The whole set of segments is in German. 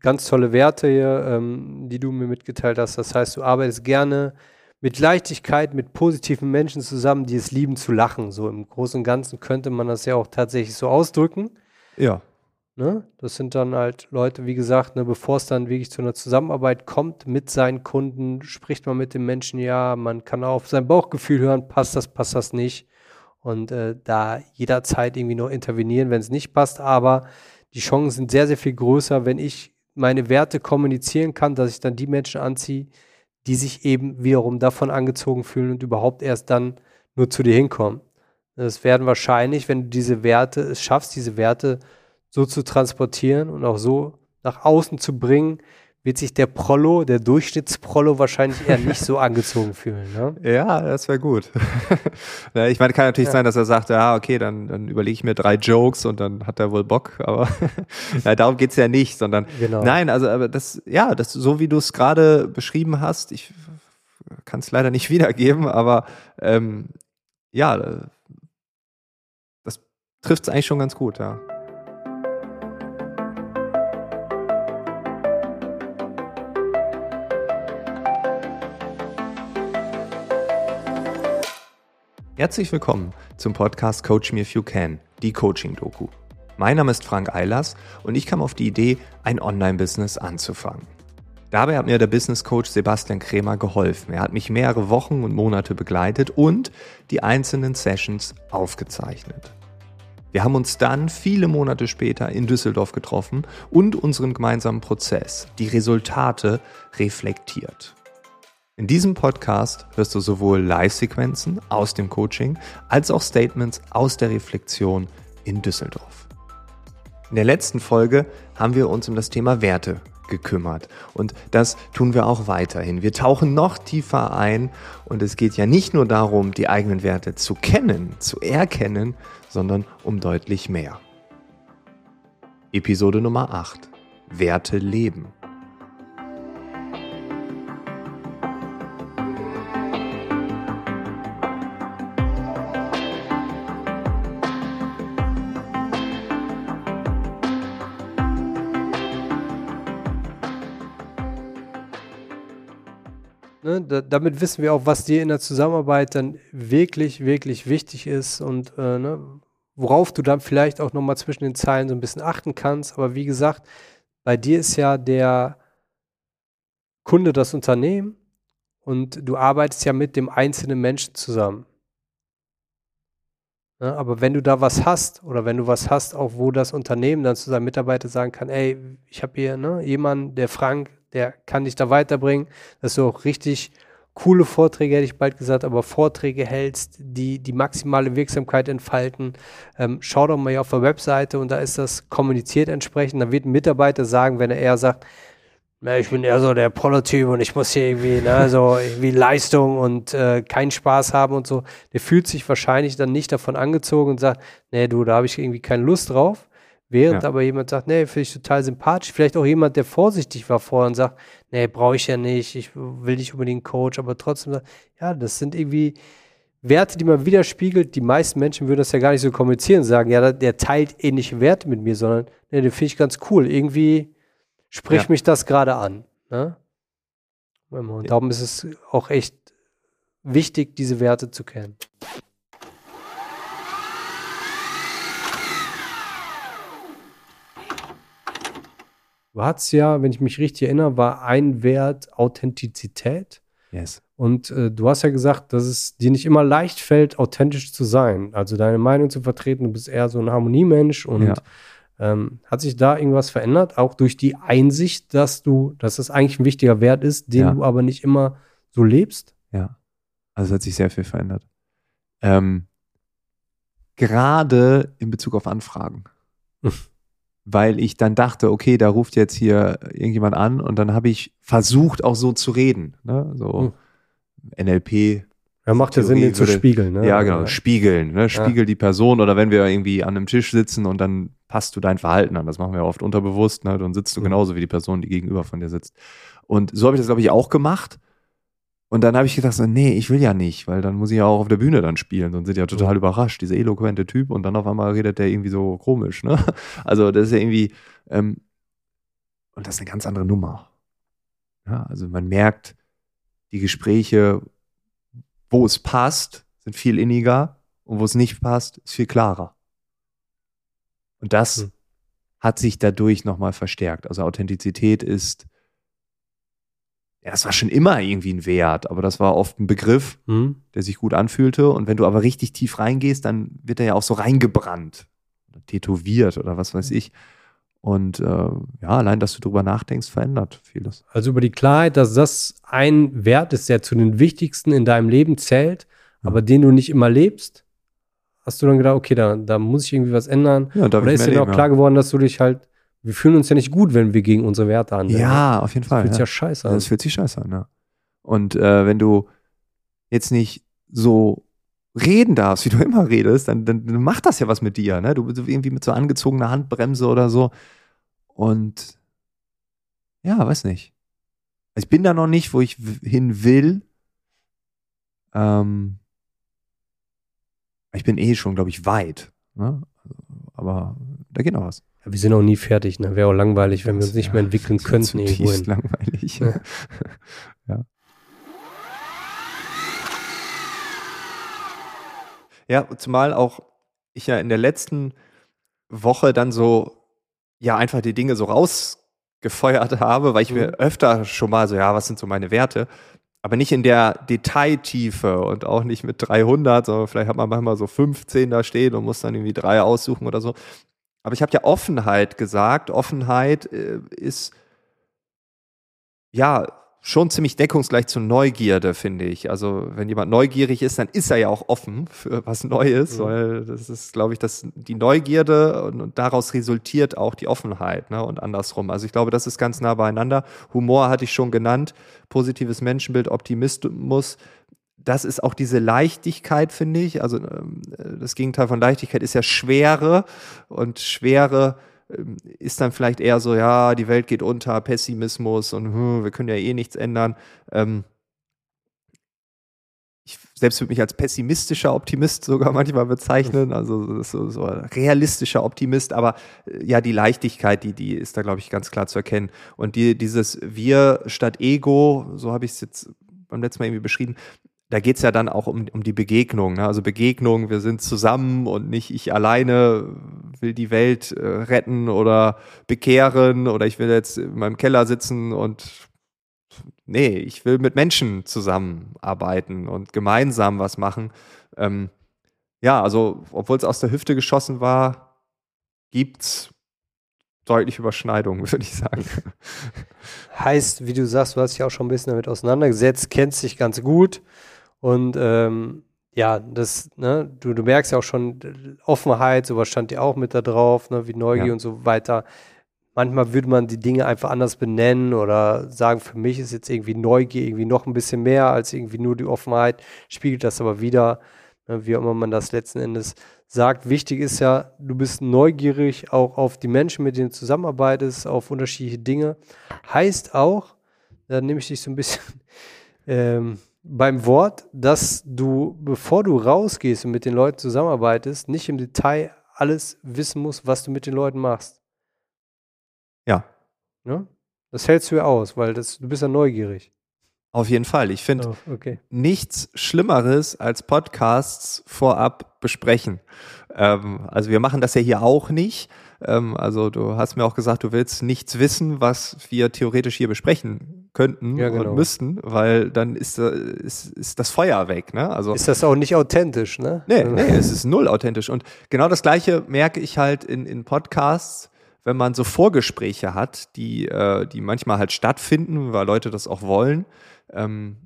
ganz tolle Werte hier, ähm, die du mir mitgeteilt hast. Das heißt, du arbeitest gerne mit Leichtigkeit, mit positiven Menschen zusammen, die es lieben zu lachen. So im Großen und Ganzen könnte man das ja auch tatsächlich so ausdrücken. Ja. Ne? Das sind dann halt Leute, wie gesagt, ne, bevor es dann wirklich zu einer Zusammenarbeit kommt mit seinen Kunden, spricht man mit den Menschen, ja, man kann auch auf sein Bauchgefühl hören, passt das, passt das nicht. Und äh, da jederzeit irgendwie noch intervenieren, wenn es nicht passt. Aber die Chancen sind sehr, sehr viel größer, wenn ich meine Werte kommunizieren kann, dass ich dann die Menschen anziehe, die sich eben wiederum davon angezogen fühlen und überhaupt erst dann nur zu dir hinkommen. Es werden wahrscheinlich, wenn du diese Werte es schaffst, diese Werte so zu transportieren und auch so nach außen zu bringen, wird sich der Prollo, der Durchschnittsprollo wahrscheinlich eher nicht so angezogen fühlen. Ne? Ja, das wäre gut. ich meine, kann natürlich ja. sein, dass er sagt, ja, okay, dann, dann überlege ich mir drei Jokes und dann hat er wohl Bock, aber ja, darum geht's ja nicht, sondern genau. nein, also aber das, ja, das, so wie du es gerade beschrieben hast, ich kann es leider nicht wiedergeben, aber ähm, ja, das trifft es eigentlich schon ganz gut, ja. Herzlich willkommen zum Podcast Coach Me If You Can, die Coaching-Doku. Mein Name ist Frank Eilers und ich kam auf die Idee, ein Online-Business anzufangen. Dabei hat mir der Business Coach Sebastian Krämer geholfen. Er hat mich mehrere Wochen und Monate begleitet und die einzelnen Sessions aufgezeichnet. Wir haben uns dann viele Monate später in Düsseldorf getroffen und unseren gemeinsamen Prozess, die Resultate reflektiert. In diesem Podcast hörst du sowohl Live-Sequenzen aus dem Coaching als auch Statements aus der Reflexion in Düsseldorf. In der letzten Folge haben wir uns um das Thema Werte gekümmert und das tun wir auch weiterhin. Wir tauchen noch tiefer ein und es geht ja nicht nur darum, die eigenen Werte zu kennen, zu erkennen, sondern um deutlich mehr. Episode Nummer 8. Werte leben. Da, damit wissen wir auch, was dir in der Zusammenarbeit dann wirklich, wirklich wichtig ist und äh, ne, worauf du dann vielleicht auch nochmal zwischen den Zeilen so ein bisschen achten kannst. Aber wie gesagt, bei dir ist ja der Kunde das Unternehmen und du arbeitest ja mit dem einzelnen Menschen zusammen. Ne, aber wenn du da was hast oder wenn du was hast, auch wo das Unternehmen dann zu seinem Mitarbeiter sagen kann, ey, ich habe hier ne, jemanden, der Frank, der kann dich da weiterbringen, dass du auch richtig coole Vorträge, hätte ich bald gesagt, aber Vorträge hältst, die die maximale Wirksamkeit entfalten. Ähm, schau doch mal hier auf der Webseite und da ist das kommuniziert entsprechend. Da wird ein Mitarbeiter sagen, wenn er eher sagt, na, ich bin eher so der Prototyp und ich muss hier irgendwie, ne, so irgendwie Leistung und äh, keinen Spaß haben und so, der fühlt sich wahrscheinlich dann nicht davon angezogen und sagt, nee, du, da habe ich irgendwie keine Lust drauf. Während ja. aber jemand sagt, nee, finde ich total sympathisch. Vielleicht auch jemand, der vorsichtig war vorher und sagt, nee, brauche ich ja nicht, ich will nicht unbedingt einen Coach, aber trotzdem sagt, ja, das sind irgendwie Werte, die man widerspiegelt. Die meisten Menschen würden das ja gar nicht so kommunizieren, sagen, ja, der teilt ähnliche Werte mit mir, sondern, nee, den finde ich ganz cool. Irgendwie spricht ja. mich das gerade an. Ne? Und darum ist es auch echt wichtig, diese Werte zu kennen. Du hattest ja, wenn ich mich richtig erinnere, war ein Wert Authentizität. Yes. Und äh, du hast ja gesagt, dass es dir nicht immer leicht fällt, authentisch zu sein. Also deine Meinung zu vertreten. Du bist eher so ein Harmoniemensch. Und ja. Ähm, hat sich da irgendwas verändert? Auch durch die Einsicht, dass du, dass das eigentlich ein wichtiger Wert ist, den ja. du aber nicht immer so lebst? Ja. Also es hat sich sehr viel verändert. Ähm, gerade in Bezug auf Anfragen. weil ich dann dachte, okay, da ruft jetzt hier irgendjemand an und dann habe ich versucht, auch so zu reden. Ne? So hm. NLP. Ja, macht ja Sinn, den zu spiegeln. Ne? Ja, genau, spiegeln. Ne? Spiegel ja. die Person oder wenn wir irgendwie an einem Tisch sitzen und dann passt du dein Verhalten an. Das machen wir oft unterbewusst. Ne? Dann sitzt du mhm. genauso wie die Person, die gegenüber von dir sitzt. Und so habe ich das, glaube ich, auch gemacht. Und dann habe ich gedacht, so, nee, ich will ja nicht, weil dann muss ich ja auch auf der Bühne dann spielen und sind ja total mhm. überrascht, dieser eloquente Typ und dann auf einmal redet der irgendwie so komisch, ne? Also das ist ja irgendwie, ähm, Und das ist eine ganz andere Nummer. Ja, also man merkt, die Gespräche, wo es passt, sind viel inniger und wo es nicht passt, ist viel klarer. Und das hm. hat sich dadurch nochmal verstärkt. Also Authentizität ist, ja, das war schon immer irgendwie ein Wert, aber das war oft ein Begriff, hm. der sich gut anfühlte. Und wenn du aber richtig tief reingehst, dann wird er ja auch so reingebrannt, tätowiert oder was weiß ich. Und äh, ja, allein, dass du drüber nachdenkst, verändert vieles. Also über die Klarheit, dass das ein Wert ist, der zu den wichtigsten in deinem Leben zählt, ja. aber den du nicht immer lebst, hast du dann gedacht, okay, da, da muss ich irgendwie was ändern. Ja, Oder ist dir auch klar geworden, dass du dich halt, wir fühlen uns ja nicht gut, wenn wir gegen unsere Werte handeln. Ja, auf jeden Fall. Das fühlt sich ja. ja scheiße an. Das fühlt sich scheiße an, ja. Und äh, wenn du jetzt nicht so reden darfst, wie du immer redest, dann, dann, dann macht das ja was mit dir. Ne? Du bist irgendwie mit so angezogener Handbremse oder so. Und ja, weiß nicht. Ich bin da noch nicht, wo ich hin will. Ähm, ich bin eh schon, glaube ich, weit. Ne? Aber da geht noch was. Ja, wir sind auch nie fertig. Ne? Wäre auch langweilig, wenn wir uns nicht mehr entwickeln könnten. Irgendwohin. langweilig. Ja. ja. Zumal auch ich ja in der letzten Woche dann so, ja, einfach die Dinge so rausgefeuert habe, weil ich mir mhm. öfter schon mal so, ja, was sind so meine Werte? Aber nicht in der Detailtiefe und auch nicht mit 300, sondern vielleicht hat man manchmal so 15 da stehen und muss dann irgendwie drei aussuchen oder so. Aber ich habe ja Offenheit gesagt. Offenheit äh, ist ja schon ziemlich deckungsgleich zu Neugierde, finde ich. Also wenn jemand neugierig ist, dann ist er ja auch offen für was Neues, mhm. weil das ist, glaube ich, dass die Neugierde und, und, daraus resultiert auch die Offenheit ne? und andersrum. Also ich glaube, das ist ganz nah beieinander. Humor hatte ich schon genannt, positives Menschenbild, Optimismus. Das ist auch diese Leichtigkeit, finde ich. Also ähm, das Gegenteil von Leichtigkeit ist ja Schwere und Schwere ist dann vielleicht eher so, ja, die Welt geht unter, Pessimismus und hm, wir können ja eh nichts ändern. Ähm, ich selbst würde mich als pessimistischer Optimist sogar manchmal bezeichnen, also so, so realistischer Optimist, aber äh, ja, die Leichtigkeit, die, die ist da, glaube ich, ganz klar zu erkennen. Und die, dieses Wir statt Ego, so habe ich es jetzt beim letzten Mal irgendwie beschrieben, da geht's ja dann auch um, um die Begegnung. Ne? Also Begegnung, wir sind zusammen und nicht ich alleine will die Welt äh, retten oder bekehren oder ich will jetzt in meinem Keller sitzen und nee, ich will mit Menschen zusammenarbeiten und gemeinsam was machen. Ähm, ja, also obwohl es aus der Hüfte geschossen war, gibt's deutliche Überschneidungen, würde ich sagen. Heißt, wie du sagst, du hast dich auch schon ein bisschen damit auseinandergesetzt, kennst dich ganz gut und ähm, ja, das, ne, du, du merkst ja auch schon Offenheit, sowas stand ja auch mit da drauf, ne, wie Neugier ja. und so weiter. Manchmal würde man die Dinge einfach anders benennen oder sagen, für mich ist jetzt irgendwie Neugier irgendwie noch ein bisschen mehr als irgendwie nur die Offenheit, spiegelt das aber wieder, ne, wie auch immer man das letzten Endes sagt. Wichtig ist ja, du bist neugierig auch auf die Menschen, mit denen du zusammenarbeitest, auf unterschiedliche Dinge. Heißt auch, da nehme ich dich so ein bisschen ähm, beim Wort, dass du, bevor du rausgehst und mit den Leuten zusammenarbeitest, nicht im Detail alles wissen musst, was du mit den Leuten machst. Ja. ja? Das hältst du ja aus, weil das, du bist ja neugierig. Auf jeden Fall. Ich finde oh, okay. nichts Schlimmeres als Podcasts vorab besprechen. Ähm, also wir machen das ja hier auch nicht. Ähm, also du hast mir auch gesagt, du willst nichts wissen, was wir theoretisch hier besprechen könnten ja, genau. und müssten, weil dann ist, äh, ist, ist das Feuer weg. Ne? Also, ist das auch nicht authentisch, ne? Nee, nee, es ist null authentisch. Und genau das Gleiche merke ich halt in, in Podcasts, wenn man so Vorgespräche hat, die, äh, die manchmal halt stattfinden, weil Leute das auch wollen. Ähm,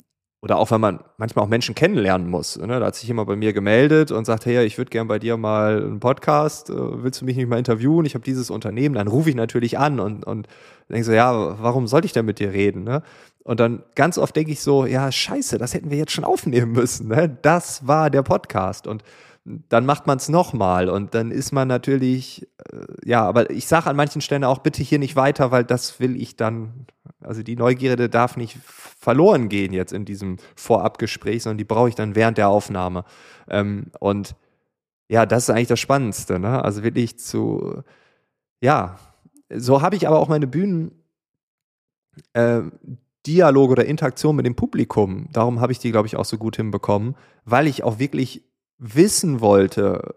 oder auch wenn man manchmal auch Menschen kennenlernen muss. Ne? Da hat sich jemand bei mir gemeldet und sagt, hey, ich würde gern bei dir mal einen Podcast, äh, willst du mich nicht mal interviewen? Ich habe dieses Unternehmen, dann rufe ich natürlich an und, und denke so, ja, warum sollte ich denn mit dir reden? Ne? Und dann ganz oft denke ich so, ja, scheiße, das hätten wir jetzt schon aufnehmen müssen. Ne? Das war der Podcast. Und dann macht man es nochmal und dann ist man natürlich, äh, ja, aber ich sage an manchen Stellen auch, bitte hier nicht weiter, weil das will ich dann, also die Neugierde darf nicht verloren gehen jetzt in diesem Vorabgespräch, sondern die brauche ich dann während der Aufnahme. Ähm, und ja, das ist eigentlich das Spannendste, ne? Also wirklich zu, ja, so habe ich aber auch meine Bühnen äh, Dialog oder Interaktion mit dem Publikum, darum habe ich die, glaube ich, auch so gut hinbekommen, weil ich auch wirklich wissen wollte,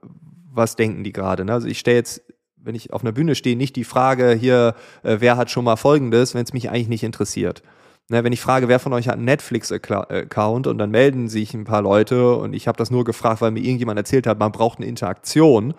was denken die gerade. Ne? Also ich stelle jetzt, wenn ich auf einer Bühne stehe, nicht die Frage hier, äh, wer hat schon mal Folgendes, wenn es mich eigentlich nicht interessiert. Ne, wenn ich frage, wer von euch hat einen Netflix-Account und dann melden sich ein paar Leute und ich habe das nur gefragt, weil mir irgendjemand erzählt hat, man braucht eine Interaktion,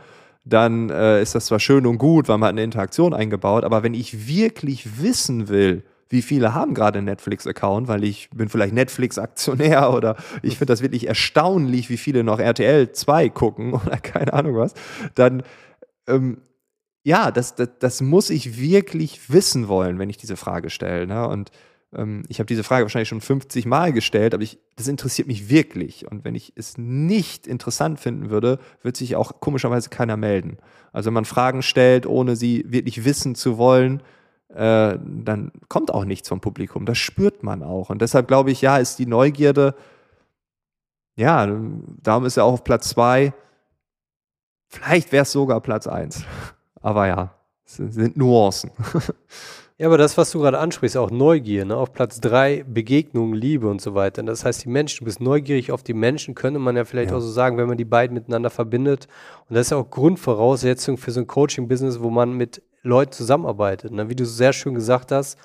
dann äh, ist das zwar schön und gut, weil man hat eine Interaktion eingebaut, aber wenn ich wirklich wissen will, wie viele haben gerade einen Netflix-Account, weil ich bin vielleicht Netflix-Aktionär oder ich finde das wirklich erstaunlich, wie viele noch RTL 2 gucken oder keine Ahnung was, dann ähm, ja, das, das, das muss ich wirklich wissen wollen, wenn ich diese Frage stelle. Ne? Und ähm, ich habe diese Frage wahrscheinlich schon 50 Mal gestellt, aber ich, das interessiert mich wirklich. Und wenn ich es nicht interessant finden würde, wird sich auch komischerweise keiner melden. Also wenn man Fragen stellt, ohne sie wirklich wissen zu wollen, äh, dann kommt auch nichts vom Publikum. Das spürt man auch. Und deshalb glaube ich, ja, ist die Neugierde, ja, darum ist er auch auf Platz zwei. Vielleicht wäre es sogar Platz eins. Aber ja, es sind Nuancen. Ja, aber das, was du gerade ansprichst, auch Neugier, ne? auf Platz drei Begegnung, Liebe und so weiter. Das heißt, die Menschen, du bist neugierig auf die Menschen, könnte man ja vielleicht ja. auch so sagen, wenn man die beiden miteinander verbindet. Und das ist ja auch Grundvoraussetzung für so ein Coaching-Business, wo man mit Leuten zusammenarbeitet. Ne? Wie du sehr schön gesagt hast,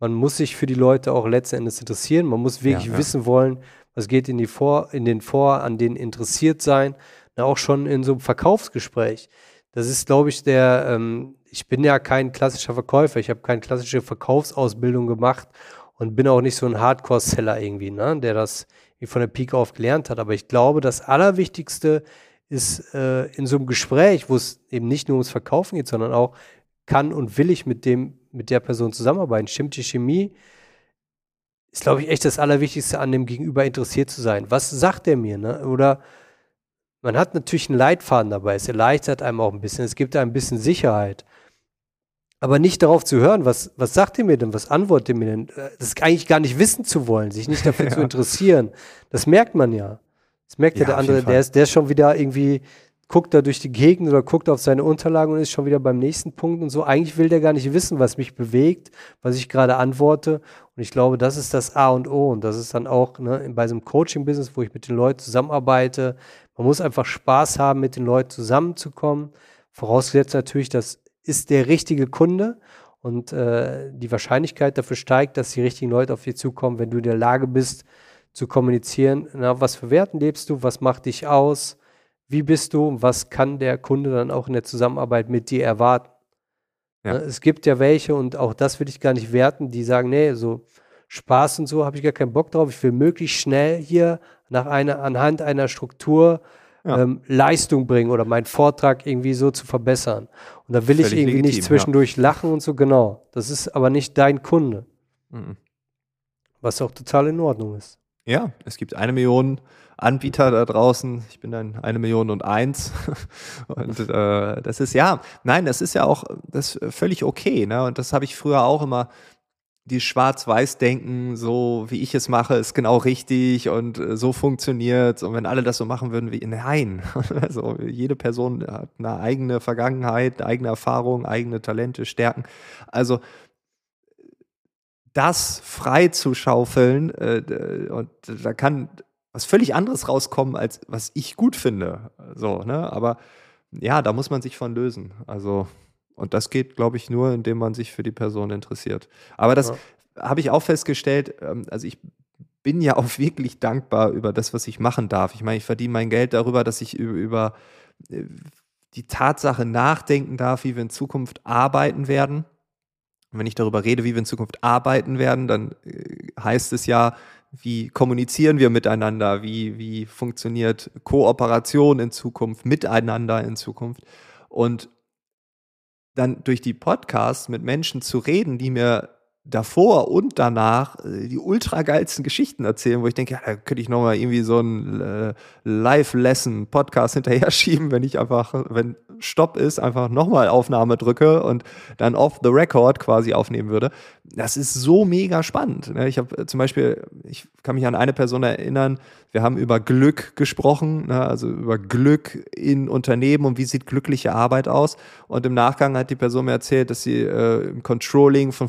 man muss sich für die Leute auch letzten Endes interessieren. Man muss wirklich ja, ja. wissen wollen, was geht in, die vor, in den vor, an denen interessiert sein. Na, auch schon in so einem Verkaufsgespräch. Das ist, glaube ich, der, ähm, ich bin ja kein klassischer Verkäufer. Ich habe keine klassische Verkaufsausbildung gemacht und bin auch nicht so ein Hardcore-Seller irgendwie, ne? der das wie von der Pike auf gelernt hat. Aber ich glaube, das Allerwichtigste ist äh, in so einem Gespräch, wo es eben nicht nur ums Verkaufen geht, sondern auch, kann und will ich mit dem, mit der Person zusammenarbeiten. Stimmt die Chemie? Ist, glaube ich, echt das Allerwichtigste an dem Gegenüber interessiert zu sein. Was sagt er mir? Ne? Oder man hat natürlich einen Leitfaden dabei. Es erleichtert einem auch ein bisschen. Es gibt einem ein bisschen Sicherheit. Aber nicht darauf zu hören, was, was sagt er mir denn, was antwortet er mir denn? Das ist eigentlich gar nicht wissen zu wollen, sich nicht dafür ja. zu interessieren. Das merkt man ja. Das merkt ja, ja der andere, der ist, der ist schon wieder irgendwie guckt da durch die Gegend oder guckt auf seine Unterlagen und ist schon wieder beim nächsten Punkt und so. Eigentlich will der gar nicht wissen, was mich bewegt, was ich gerade antworte. Und ich glaube, das ist das A und O. Und das ist dann auch ne, bei so einem Coaching-Business, wo ich mit den Leuten zusammenarbeite. Man muss einfach Spaß haben, mit den Leuten zusammenzukommen. Vorausgesetzt natürlich, das ist der richtige Kunde. Und äh, die Wahrscheinlichkeit dafür steigt, dass die richtigen Leute auf dich zukommen, wenn du in der Lage bist, zu kommunizieren, na, was für Werten lebst du, was macht dich aus, wie bist du, was kann der Kunde dann auch in der Zusammenarbeit mit dir erwarten. Ja. Ne, es gibt ja welche, und auch das will ich gar nicht werten, die sagen, nee, so Spaß und so habe ich gar keinen Bock drauf. Ich will möglichst schnell hier nach einer, anhand einer Struktur ja. ähm, Leistung bringen oder meinen Vortrag irgendwie so zu verbessern. Und da will Völlig ich irgendwie legitim, nicht zwischendurch ja. lachen und so, genau. Das ist aber nicht dein Kunde. Mhm. Was auch total in Ordnung ist. Ja, es gibt eine Million Anbieter da draußen. Ich bin dann eine Million und eins. und äh, das ist ja, nein, das ist ja auch das völlig okay. Ne? Und das habe ich früher auch immer. Die Schwarz-Weiß-Denken, so wie ich es mache, ist genau richtig und äh, so funktioniert. Und wenn alle das so machen würden wie, nein. Also jede Person hat eine eigene Vergangenheit, eigene Erfahrung, eigene Talente, Stärken. Also das frei zu schaufeln, äh, und da kann was völlig anderes rauskommen, als was ich gut finde. So, ne? Aber ja, da muss man sich von lösen. Also, und das geht, glaube ich, nur, indem man sich für die Person interessiert. Aber das ja. habe ich auch festgestellt, ähm, also ich bin ja auch wirklich dankbar über das, was ich machen darf. Ich meine, ich verdiene mein Geld darüber, dass ich über, über äh, die Tatsache nachdenken darf, wie wir in Zukunft arbeiten werden. Und wenn ich darüber rede, wie wir in Zukunft arbeiten werden, dann äh, heißt es ja, wie kommunizieren wir miteinander, wie, wie funktioniert Kooperation in Zukunft, miteinander in Zukunft. Und dann durch die Podcasts mit Menschen zu reden, die mir davor und danach äh, die ultra geilsten Geschichten erzählen, wo ich denke, ja, da könnte ich nochmal irgendwie so ein äh, Live-Lesson-Podcast hinterher schieben, wenn ich einfach, wenn Stopp ist, einfach nochmal Aufnahme drücke und dann off the record quasi aufnehmen würde. Das ist so mega spannend. Ne? Ich habe äh, zum Beispiel, ich kann mich an eine Person erinnern, wir haben über Glück gesprochen, ne, also über Glück in Unternehmen und wie sieht glückliche Arbeit aus. Und im Nachgang hat die Person mir erzählt, dass sie äh, im Controlling von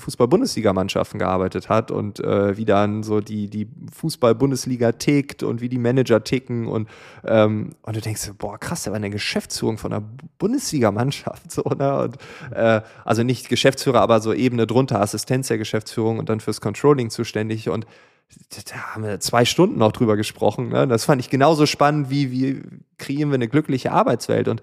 Fußball-Bundesligamannschaften gearbeitet hat und äh, wie dann so die, die Fußball-Bundesliga tickt und wie die Manager ticken. Und, ähm, und du denkst, boah, krass, der war in der Geschäftsführung von einer Bundesligamannschaft. So, ne? äh, also nicht Geschäftsführer, aber so Ebene drunter, Assistenz der Geschäftsführung und dann fürs Controlling zuständig. Und da haben wir zwei Stunden noch drüber gesprochen. Ne? Das fand ich genauso spannend, wie, wie kreieren wir eine glückliche Arbeitswelt. Und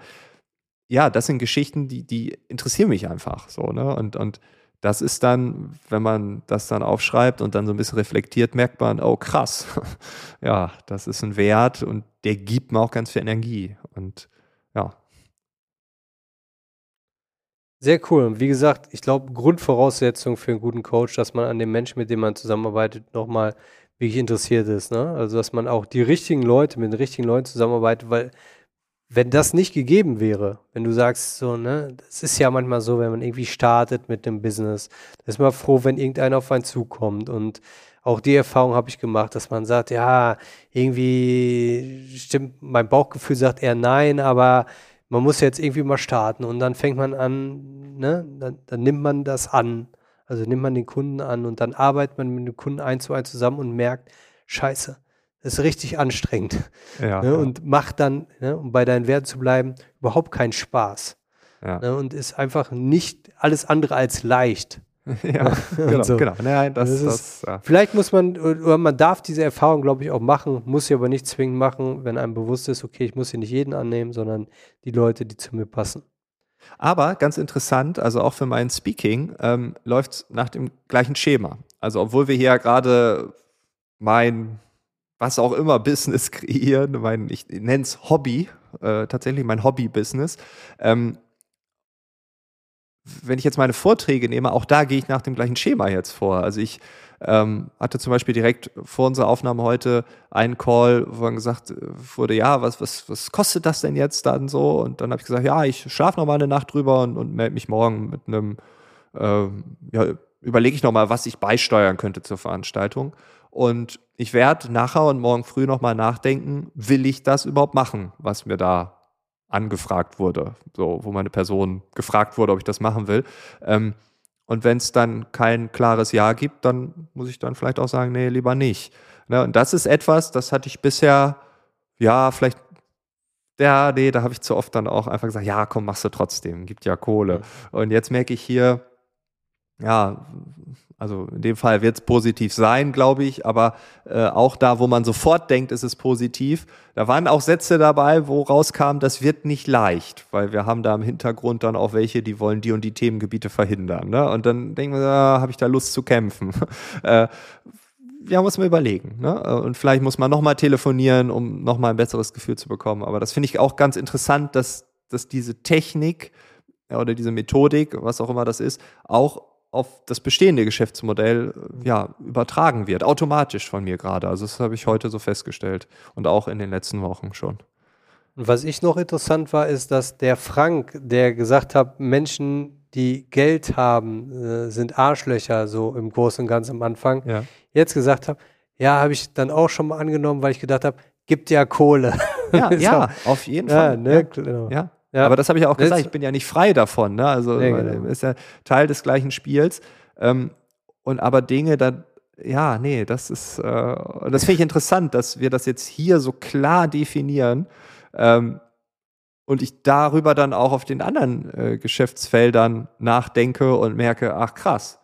ja, das sind Geschichten, die, die interessieren mich einfach so. Ne? Und, und das ist dann, wenn man das dann aufschreibt und dann so ein bisschen reflektiert, merkt man, oh krass, ja, das ist ein Wert und der gibt mir auch ganz viel Energie. Und ja. Sehr cool. Wie gesagt, ich glaube, Grundvoraussetzung für einen guten Coach, dass man an dem Menschen, mit dem man zusammenarbeitet, nochmal wirklich interessiert ist. Ne? Also, dass man auch die richtigen Leute mit den richtigen Leuten zusammenarbeitet, weil wenn das nicht gegeben wäre, wenn du sagst, so, ne, das ist ja manchmal so, wenn man irgendwie startet mit dem Business, ist man froh, wenn irgendeiner auf einen zukommt. Und auch die Erfahrung habe ich gemacht, dass man sagt, ja, irgendwie stimmt, mein Bauchgefühl sagt eher nein, aber man muss jetzt irgendwie mal starten und dann fängt man an, ne, dann, dann, nimmt man das an. Also nimmt man den Kunden an und dann arbeitet man mit dem Kunden eins zu eins zusammen und merkt, scheiße, das ist richtig anstrengend. Ja, ne, ja. Und macht dann, ne, um bei deinen Werten zu bleiben, überhaupt keinen Spaß. Ja. Ne, und ist einfach nicht alles andere als leicht. ja, genau, so. genau. Nein, das, das, ist, ja. Vielleicht muss man, oder man darf diese Erfahrung, glaube ich, auch machen, muss sie aber nicht zwingend machen, wenn einem bewusst ist, okay, ich muss hier nicht jeden annehmen, sondern die Leute, die zu mir passen. Aber ganz interessant, also auch für mein Speaking, ähm, läuft es nach dem gleichen Schema. Also obwohl wir hier gerade mein, was auch immer, Business kreieren, mein, ich nenne es Hobby, äh, tatsächlich mein Hobby-Business, ähm, wenn ich jetzt meine Vorträge nehme, auch da gehe ich nach dem gleichen Schema jetzt vor. Also ich ähm, hatte zum Beispiel direkt vor unserer Aufnahme heute einen Call, wo dann gesagt wurde, ja, was, was, was kostet das denn jetzt dann so? Und dann habe ich gesagt, ja, ich schlafe noch mal eine Nacht drüber und, und melde mich morgen mit einem, äh, ja, überlege ich noch mal, was ich beisteuern könnte zur Veranstaltung. Und ich werde nachher und morgen früh noch mal nachdenken, will ich das überhaupt machen, was mir da angefragt wurde, so wo meine Person gefragt wurde, ob ich das machen will. Ähm, und wenn es dann kein klares Ja gibt, dann muss ich dann vielleicht auch sagen, nee, lieber nicht. Ne? Und das ist etwas, das hatte ich bisher, ja, vielleicht, ja, nee, da habe ich zu oft dann auch einfach gesagt, ja, komm, machst du trotzdem, gibt ja Kohle. Und jetzt merke ich hier, ja, also in dem Fall wird es positiv sein, glaube ich, aber äh, auch da, wo man sofort denkt, ist es positiv, da waren auch Sätze dabei, wo rauskam, das wird nicht leicht, weil wir haben da im Hintergrund dann auch welche, die wollen die und die Themengebiete verhindern. Ne? Und dann denken wir, ah, habe ich da Lust zu kämpfen? äh, ja, muss man überlegen. Ne? Und vielleicht muss man nochmal telefonieren, um nochmal ein besseres Gefühl zu bekommen. Aber das finde ich auch ganz interessant, dass, dass diese Technik oder diese Methodik, was auch immer das ist, auch auf das bestehende Geschäftsmodell ja, übertragen wird, automatisch von mir gerade. Also das habe ich heute so festgestellt und auch in den letzten Wochen schon. Und was ich noch interessant war, ist, dass der Frank, der gesagt hat, Menschen, die Geld haben, äh, sind Arschlöcher, so im Großen und Ganzen am Anfang, ja. jetzt gesagt hat, ja, habe ich dann auch schon mal angenommen, weil ich gedacht habe, gibt ja Kohle. Ja, ja auf jeden Fall. Ja, ne, ja. Genau. ja. Ja. Aber das habe ich ja auch gesagt, ich bin ja nicht frei davon. Ne? Also nee, genau. ist ja Teil des gleichen Spiels. Ähm, und aber Dinge, da, ja, nee, das ist, äh, das finde ich interessant, dass wir das jetzt hier so klar definieren. Ähm, und ich darüber dann auch auf den anderen äh, Geschäftsfeldern nachdenke und merke, ach krass,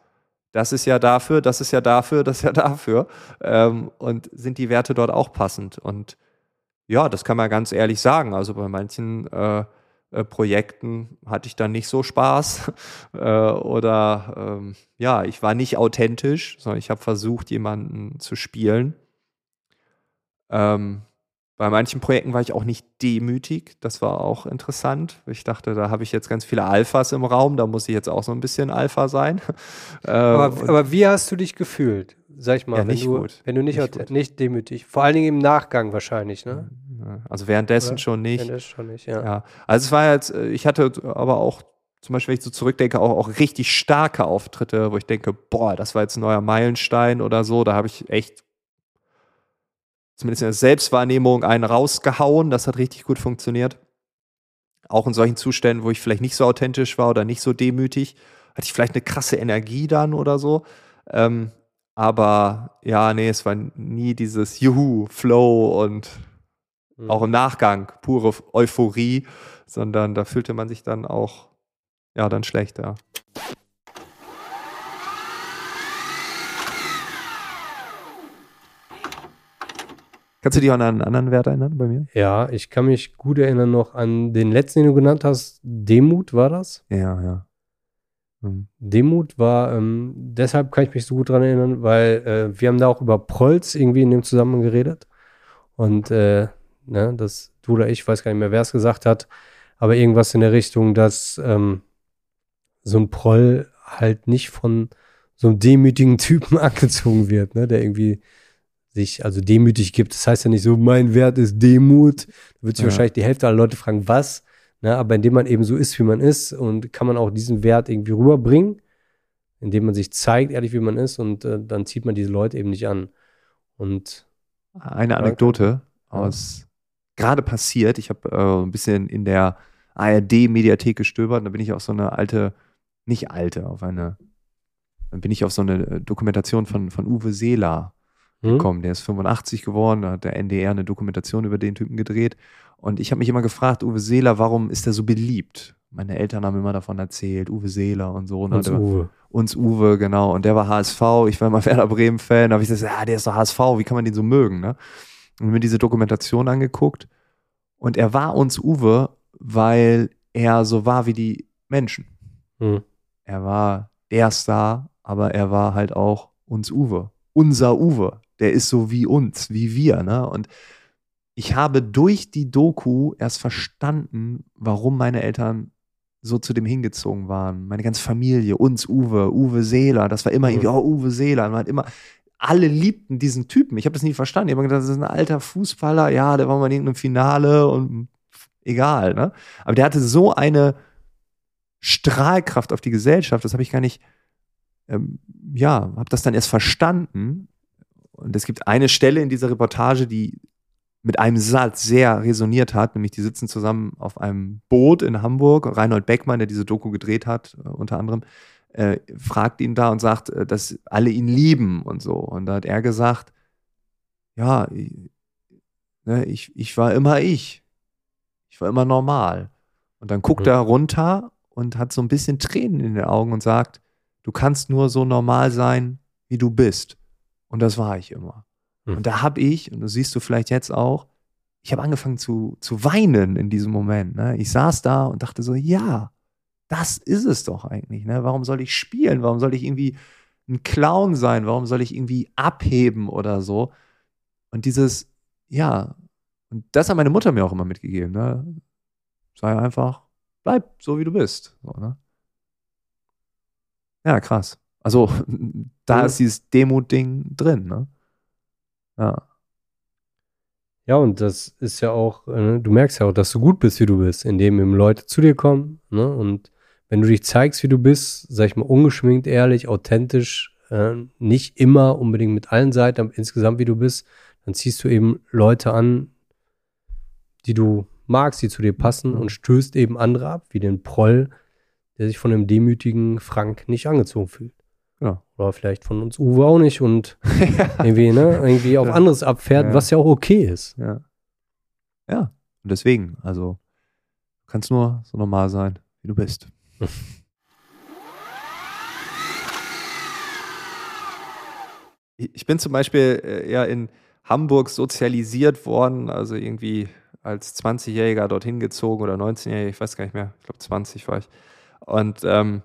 das ist ja dafür, das ist ja dafür, das ist ja dafür. Ähm, und sind die Werte dort auch passend? Und ja, das kann man ganz ehrlich sagen. Also bei manchen äh, äh, Projekten hatte ich dann nicht so Spaß äh, oder ähm, ja, ich war nicht authentisch, sondern ich habe versucht, jemanden zu spielen. Ähm, bei manchen Projekten war ich auch nicht demütig, das war auch interessant. Ich dachte, da habe ich jetzt ganz viele Alphas im Raum, da muss ich jetzt auch so ein bisschen Alpha sein. Äh, aber, aber, wie hast du dich gefühlt? Sag ich mal, ja, wenn, du, wenn du nicht, nicht, nicht demütig, vor allen Dingen im Nachgang wahrscheinlich, ne? Mhm. Also währenddessen Oder? schon nicht. Währenddessen schon nicht, ja. ja. Also es war jetzt, äh, ich hatte aber auch, zum Beispiel, wenn ich so zurückdenke, auch, auch richtig starke Auftritte, wo ich denke, boah, das war jetzt ein neuer Meilenstein oder so. Da habe ich echt zumindest in der Selbstwahrnehmung einen rausgehauen. Das hat richtig gut funktioniert. Auch in solchen Zuständen, wo ich vielleicht nicht so authentisch war oder nicht so demütig, hatte ich vielleicht eine krasse Energie dann oder so. Ähm, aber ja, nee, es war nie dieses Juhu, Flow und mhm. auch im Nachgang pure Euphorie, sondern da fühlte man sich dann auch, ja, dann schlechter. Kannst du dich an einen anderen Wert erinnern bei mir? Ja, ich kann mich gut erinnern noch an den letzten, den du genannt hast. Demut war das? Ja, ja. Mhm. Demut war, ähm, deshalb kann ich mich so gut dran erinnern, weil äh, wir haben da auch über Prolz irgendwie in dem Zusammenhang geredet. Und äh, ne, das du oder ich, weiß gar nicht mehr, wer es gesagt hat, aber irgendwas in der Richtung, dass ähm, so ein Proll halt nicht von so einem demütigen Typen angezogen wird, ne, der irgendwie sich also demütig gibt. Das heißt ja nicht so, mein Wert ist Demut. Da wird sich ja. wahrscheinlich die Hälfte aller Leute fragen, was? Ne, aber indem man eben so ist, wie man ist und kann man auch diesen Wert irgendwie rüberbringen, indem man sich zeigt, ehrlich wie man ist und äh, dann zieht man diese Leute eben nicht an. Und eine Anekdote aus gerade passiert. Ich habe äh, ein bisschen in der ARD-Mediathek gestöbert. Da bin ich auf so eine alte, nicht alte, auf eine, dann bin ich auf so eine äh, Dokumentation von, von Uwe Seeler hm? gekommen. Der ist 85 geworden, da hat der NDR eine Dokumentation über den Typen gedreht. Und ich habe mich immer gefragt, Uwe Seeler, warum ist der so beliebt? Meine Eltern haben immer davon erzählt, Uwe Seeler und so. Ne? Uns der, Uwe. Uns Uwe, genau. Und der war HSV, ich war immer Werder Bremen-Fan. Da habe ich gesagt, ja, der ist doch HSV, wie kann man den so mögen? Ne? Und mir diese Dokumentation angeguckt. Und er war uns Uwe, weil er so war wie die Menschen. Hm. Er war der Star, aber er war halt auch uns Uwe. Unser Uwe der ist so wie uns, wie wir. Ne? Und ich habe durch die Doku erst verstanden, warum meine Eltern so zu dem hingezogen waren. Meine ganze Familie, uns, Uwe, Uwe Seeler, das war immer irgendwie, oh, Uwe Seeler. Man hat immer, alle liebten diesen Typen. Ich habe das nie verstanden. Ich habe gedacht, das ist ein alter Fußballer, ja, der war mal in irgendeinem Finale und egal, ne? Aber der hatte so eine Strahlkraft auf die Gesellschaft, das habe ich gar nicht, ähm, ja, habe das dann erst verstanden, und es gibt eine Stelle in dieser Reportage, die mit einem Satz sehr resoniert hat, nämlich die sitzen zusammen auf einem Boot in Hamburg. Reinhold Beckmann, der diese Doku gedreht hat, äh, unter anderem, äh, fragt ihn da und sagt, äh, dass alle ihn lieben und so. Und da hat er gesagt, ja, ich, ne, ich, ich war immer ich. Ich war immer normal. Und dann guckt mhm. er runter und hat so ein bisschen Tränen in den Augen und sagt, du kannst nur so normal sein, wie du bist. Und das war ich immer. Mhm. Und da habe ich, und das siehst du vielleicht jetzt auch, ich habe angefangen zu, zu weinen in diesem Moment. Ne? Ich saß da und dachte so, ja, das ist es doch eigentlich. Ne? Warum soll ich spielen? Warum soll ich irgendwie ein Clown sein? Warum soll ich irgendwie abheben oder so? Und dieses, ja, und das hat meine Mutter mir auch immer mitgegeben. Ne? Sei einfach, bleib so, wie du bist. So, ne? Ja, krass. Also da mhm. ist dieses Demut-Ding drin, ne? Ja. Ja, und das ist ja auch, äh, du merkst ja auch, dass du gut bist, wie du bist, indem eben Leute zu dir kommen, ne? Und wenn du dich zeigst, wie du bist, sag ich mal, ungeschminkt, ehrlich, authentisch, äh, nicht immer unbedingt mit allen Seiten, aber insgesamt, wie du bist, dann ziehst du eben Leute an, die du magst, die zu dir passen und stößt eben andere ab, wie den Proll, der sich von dem demütigen Frank nicht angezogen fühlt. Ja. Oder vielleicht von uns Uwe auch nicht und irgendwie, ne, irgendwie auf anderes abfährt, ja. was ja auch okay ist. Ja. Ja. Und deswegen, also, du kannst nur so normal sein, wie du bist. Ich bin zum Beispiel äh, ja in Hamburg sozialisiert worden, also irgendwie als 20-Jähriger dorthin gezogen oder 19-Jähriger, ich weiß gar nicht mehr, ich glaube 20 war ich. Und ähm,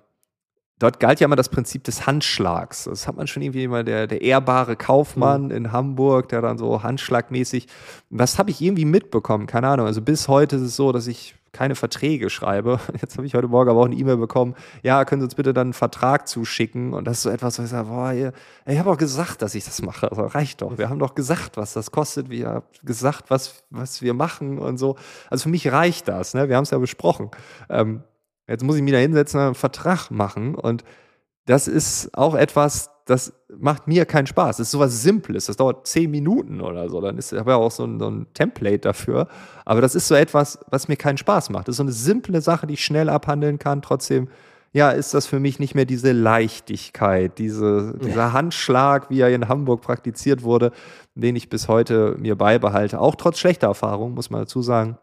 dort galt ja immer das Prinzip des Handschlags. Das hat man schon irgendwie immer, der, der ehrbare Kaufmann mhm. in Hamburg, der dann so handschlagmäßig, das habe ich irgendwie mitbekommen, keine Ahnung. Also bis heute ist es so, dass ich keine Verträge schreibe. Jetzt habe ich heute Morgen aber auch eine E-Mail bekommen, ja, können Sie uns bitte dann einen Vertrag zuschicken? Und das ist so etwas, wo ich sage, boah, ihr, ich habe auch gesagt, dass ich das mache. Also reicht doch. Wir haben doch gesagt, was das kostet. Wir haben gesagt, was, was wir machen und so. Also für mich reicht das. Ne? Wir haben es ja besprochen. Ähm, Jetzt muss ich mich da hinsetzen und einen Vertrag machen. Und das ist auch etwas, das macht mir keinen Spaß. Das ist sowas Simples, das dauert zehn Minuten oder so. Dann ist aber auch so ein, so ein Template dafür. Aber das ist so etwas, was mir keinen Spaß macht. Das ist so eine simple Sache, die ich schnell abhandeln kann. Trotzdem, ja, ist das für mich nicht mehr diese Leichtigkeit, diese, dieser Handschlag, wie er in Hamburg praktiziert wurde, den ich bis heute mir beibehalte. Auch trotz schlechter Erfahrungen, muss man dazu sagen.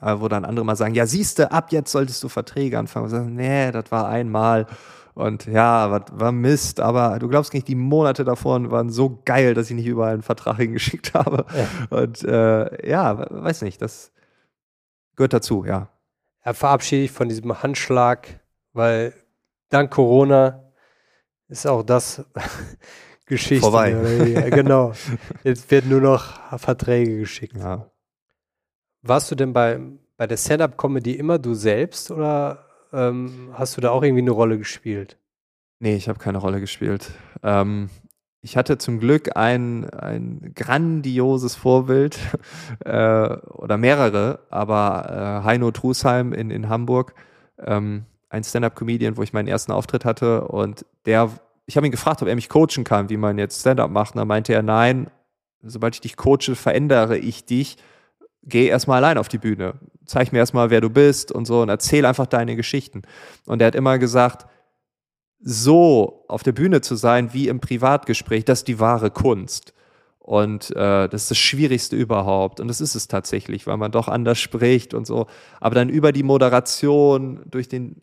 Wo dann andere mal sagen, ja, siehste, ab jetzt solltest du Verträge anfangen. Und sagen, nee, das war einmal. Und ja, war, war Mist, aber du glaubst nicht, die Monate davor waren so geil, dass ich nicht überall einen Vertrag hingeschickt habe. Ja. Und äh, ja, weiß nicht, das gehört dazu, ja. Ja, verabschiede ich von diesem Handschlag, weil dank Corona ist auch das Geschichte. Vorbei. genau. Jetzt werden nur noch Verträge geschickt. Ja. Warst du denn bei, bei der Stand-Up-Comedy immer du selbst oder ähm, hast du da auch irgendwie eine Rolle gespielt? Nee, ich habe keine Rolle gespielt. Ähm, ich hatte zum Glück ein, ein grandioses Vorbild äh, oder mehrere, aber äh, Heino Trusheim in, in Hamburg, ähm, ein Stand-Up-Comedian, wo ich meinen ersten Auftritt hatte und der, ich habe ihn gefragt, ob er mich coachen kann, wie man jetzt Stand-Up macht. Und da meinte er, nein, sobald ich dich coache, verändere ich dich geh erstmal allein auf die Bühne. Zeig mir erstmal, wer du bist und so und erzähl einfach deine Geschichten. Und er hat immer gesagt, so auf der Bühne zu sein wie im Privatgespräch, das ist die wahre Kunst. Und äh, das ist das Schwierigste überhaupt. Und das ist es tatsächlich, weil man doch anders spricht und so. Aber dann über die Moderation, durch den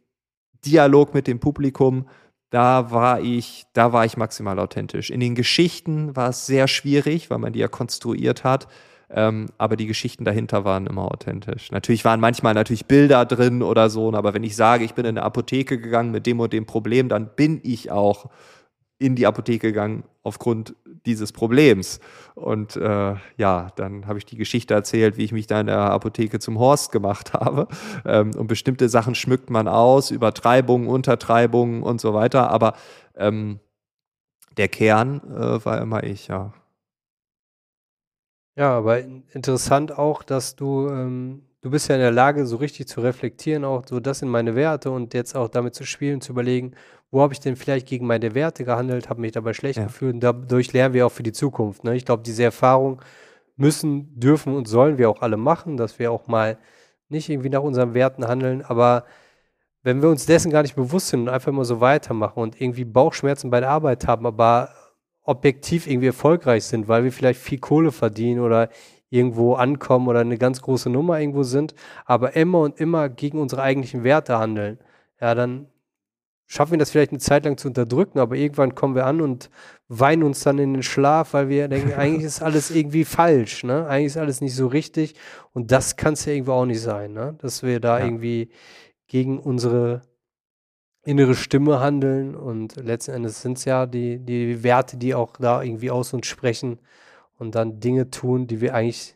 Dialog mit dem Publikum, da war ich, da war ich maximal authentisch. In den Geschichten war es sehr schwierig, weil man die ja konstruiert hat. Ähm, aber die Geschichten dahinter waren immer authentisch. Natürlich waren manchmal natürlich Bilder drin oder so, aber wenn ich sage, ich bin in eine Apotheke gegangen mit dem und dem Problem, dann bin ich auch in die Apotheke gegangen aufgrund dieses Problems. Und äh, ja, dann habe ich die Geschichte erzählt, wie ich mich da in der Apotheke zum Horst gemacht habe. Ähm, und bestimmte Sachen schmückt man aus, Übertreibungen, Untertreibungen und so weiter. Aber ähm, der Kern äh, war immer ich, ja. Ja, aber interessant auch, dass du, ähm, du bist ja in der Lage, so richtig zu reflektieren, auch so, das sind meine Werte und jetzt auch damit zu spielen, zu überlegen, wo habe ich denn vielleicht gegen meine Werte gehandelt, habe mich dabei schlecht ja. gefühlt und dadurch lernen wir auch für die Zukunft. Ne? Ich glaube, diese Erfahrung müssen, dürfen und sollen wir auch alle machen, dass wir auch mal nicht irgendwie nach unseren Werten handeln, aber wenn wir uns dessen gar nicht bewusst sind und einfach immer so weitermachen und irgendwie Bauchschmerzen bei der Arbeit haben, aber objektiv irgendwie erfolgreich sind, weil wir vielleicht viel Kohle verdienen oder irgendwo ankommen oder eine ganz große Nummer irgendwo sind, aber immer und immer gegen unsere eigentlichen Werte handeln, ja, dann schaffen wir das vielleicht eine Zeit lang zu unterdrücken, aber irgendwann kommen wir an und weinen uns dann in den Schlaf, weil wir denken, eigentlich ist alles irgendwie falsch, ne? Eigentlich ist alles nicht so richtig und das kann es ja irgendwo auch nicht sein, ne? Dass wir da ja. irgendwie gegen unsere innere Stimme handeln und letzten Endes sind es ja die, die Werte, die auch da irgendwie aus uns sprechen und dann Dinge tun, die wir eigentlich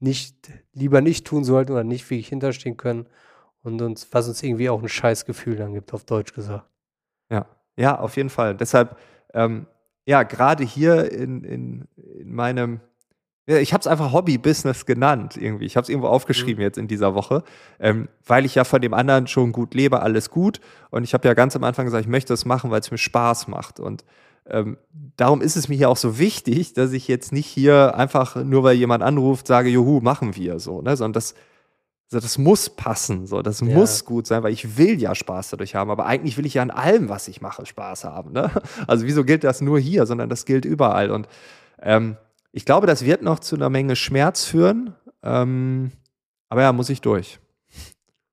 nicht, lieber nicht tun sollten oder nicht wirklich hinterstehen können und uns, was uns irgendwie auch ein scheiß Gefühl dann gibt, auf Deutsch gesagt. Ja, ja, auf jeden Fall. Deshalb, ähm, ja, gerade hier in, in, in meinem ja, ich habe es einfach Hobby-Business genannt irgendwie. Ich habe es irgendwo aufgeschrieben mhm. jetzt in dieser Woche, ähm, weil ich ja von dem anderen schon gut lebe, alles gut. Und ich habe ja ganz am Anfang gesagt, ich möchte das machen, weil es mir Spaß macht. Und ähm, darum ist es mir hier auch so wichtig, dass ich jetzt nicht hier einfach nur weil jemand anruft sage, juhu, machen wir so, ne? Sondern das, also das muss passen, so, das ja. muss gut sein, weil ich will ja Spaß dadurch haben, aber eigentlich will ich ja an allem, was ich mache, Spaß haben. Ne? Also wieso gilt das nur hier, sondern das gilt überall. Und ähm, ich glaube, das wird noch zu einer Menge Schmerz führen. Ähm, aber ja, muss ich durch.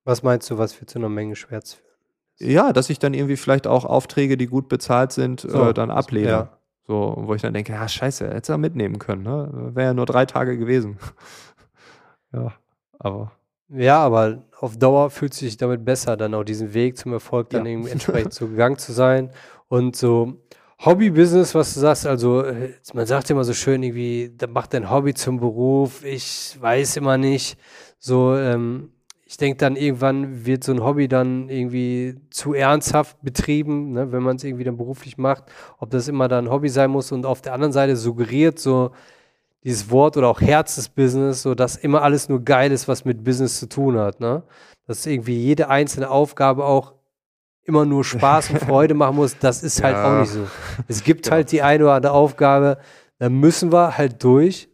Was meinst du, was wird zu einer Menge Schmerz führen? Ja, dass ich dann irgendwie vielleicht auch Aufträge, die gut bezahlt sind, so, äh, dann ablehne. Ja. So, wo ich dann denke, ja, scheiße, hätte er mitnehmen können, ne? Wäre ja nur drei Tage gewesen. ja, aber. Ja, aber auf Dauer fühlt sich damit besser, dann auch diesen Weg zum Erfolg dann ja. irgendwie entsprechend so gegangen zu sein. Und so, Hobby-Business, was du sagst, also äh, man sagt immer so schön irgendwie, macht dein Hobby zum Beruf. Ich weiß immer nicht. So, ähm, ich denke dann irgendwann wird so ein Hobby dann irgendwie zu ernsthaft betrieben, ne, wenn man es irgendwie dann beruflich macht. Ob das immer dann Hobby sein muss und auf der anderen Seite suggeriert so dieses Wort oder auch Herzensbusiness, so dass immer alles nur geil ist, was mit Business zu tun hat. Ne? Dass irgendwie jede einzelne Aufgabe auch immer nur Spaß und Freude machen muss, das ist halt Ja. auch nicht so. Es gibt Genau. halt die eine oder andere Aufgabe, da müssen wir halt durch.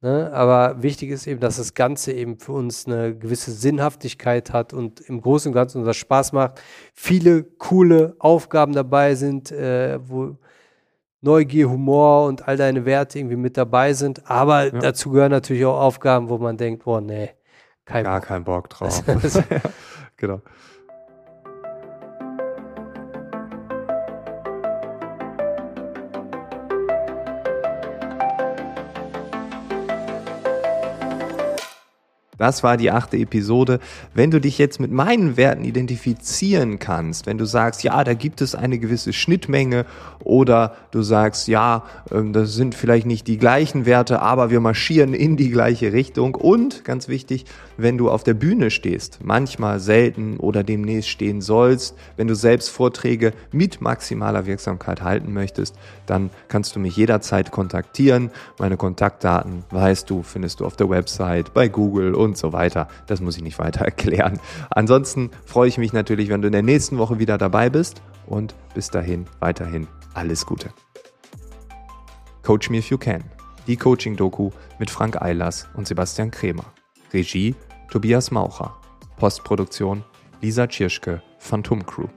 Ne? Aber wichtig ist eben, dass das Ganze eben für uns eine gewisse Sinnhaftigkeit hat und im Großen und Ganzen unser Spaß macht. Viele coole Aufgaben dabei sind, äh, wo Neugier, Humor und all deine Werte irgendwie mit dabei sind. Aber Ja. dazu gehören natürlich auch Aufgaben, wo man denkt, boah, nee, kein Gar Bock. keinen Bock drauf. Ja, genau. Das war die achte Episode. Wenn du dich jetzt mit meinen Werten identifizieren kannst, wenn du sagst, ja, da gibt es eine gewisse Schnittmenge oder du sagst, ja, ähm, das sind vielleicht nicht die gleichen Werte, aber wir marschieren in die gleiche Richtung und ganz wichtig, wenn du auf der Bühne stehst, manchmal selten oder demnächst stehen sollst, wenn du selbst Vorträge mit maximaler Wirksamkeit halten möchtest, dann kannst du mich jederzeit kontaktieren. Meine Kontaktdaten weißt du, findest du auf der Website, bei Google und so weiter. Das muss ich nicht weiter erklären. Ansonsten freue ich mich natürlich, wenn du in der nächsten Woche wieder dabei bist und bis dahin weiterhin alles Gute. Coach Me If You Can. Die Coaching-Doku mit Frank Eilers und Sebastian Kremer. Regie Tobias Maucher. Postproduktion Lisa Tschirschke, Phantom Crew.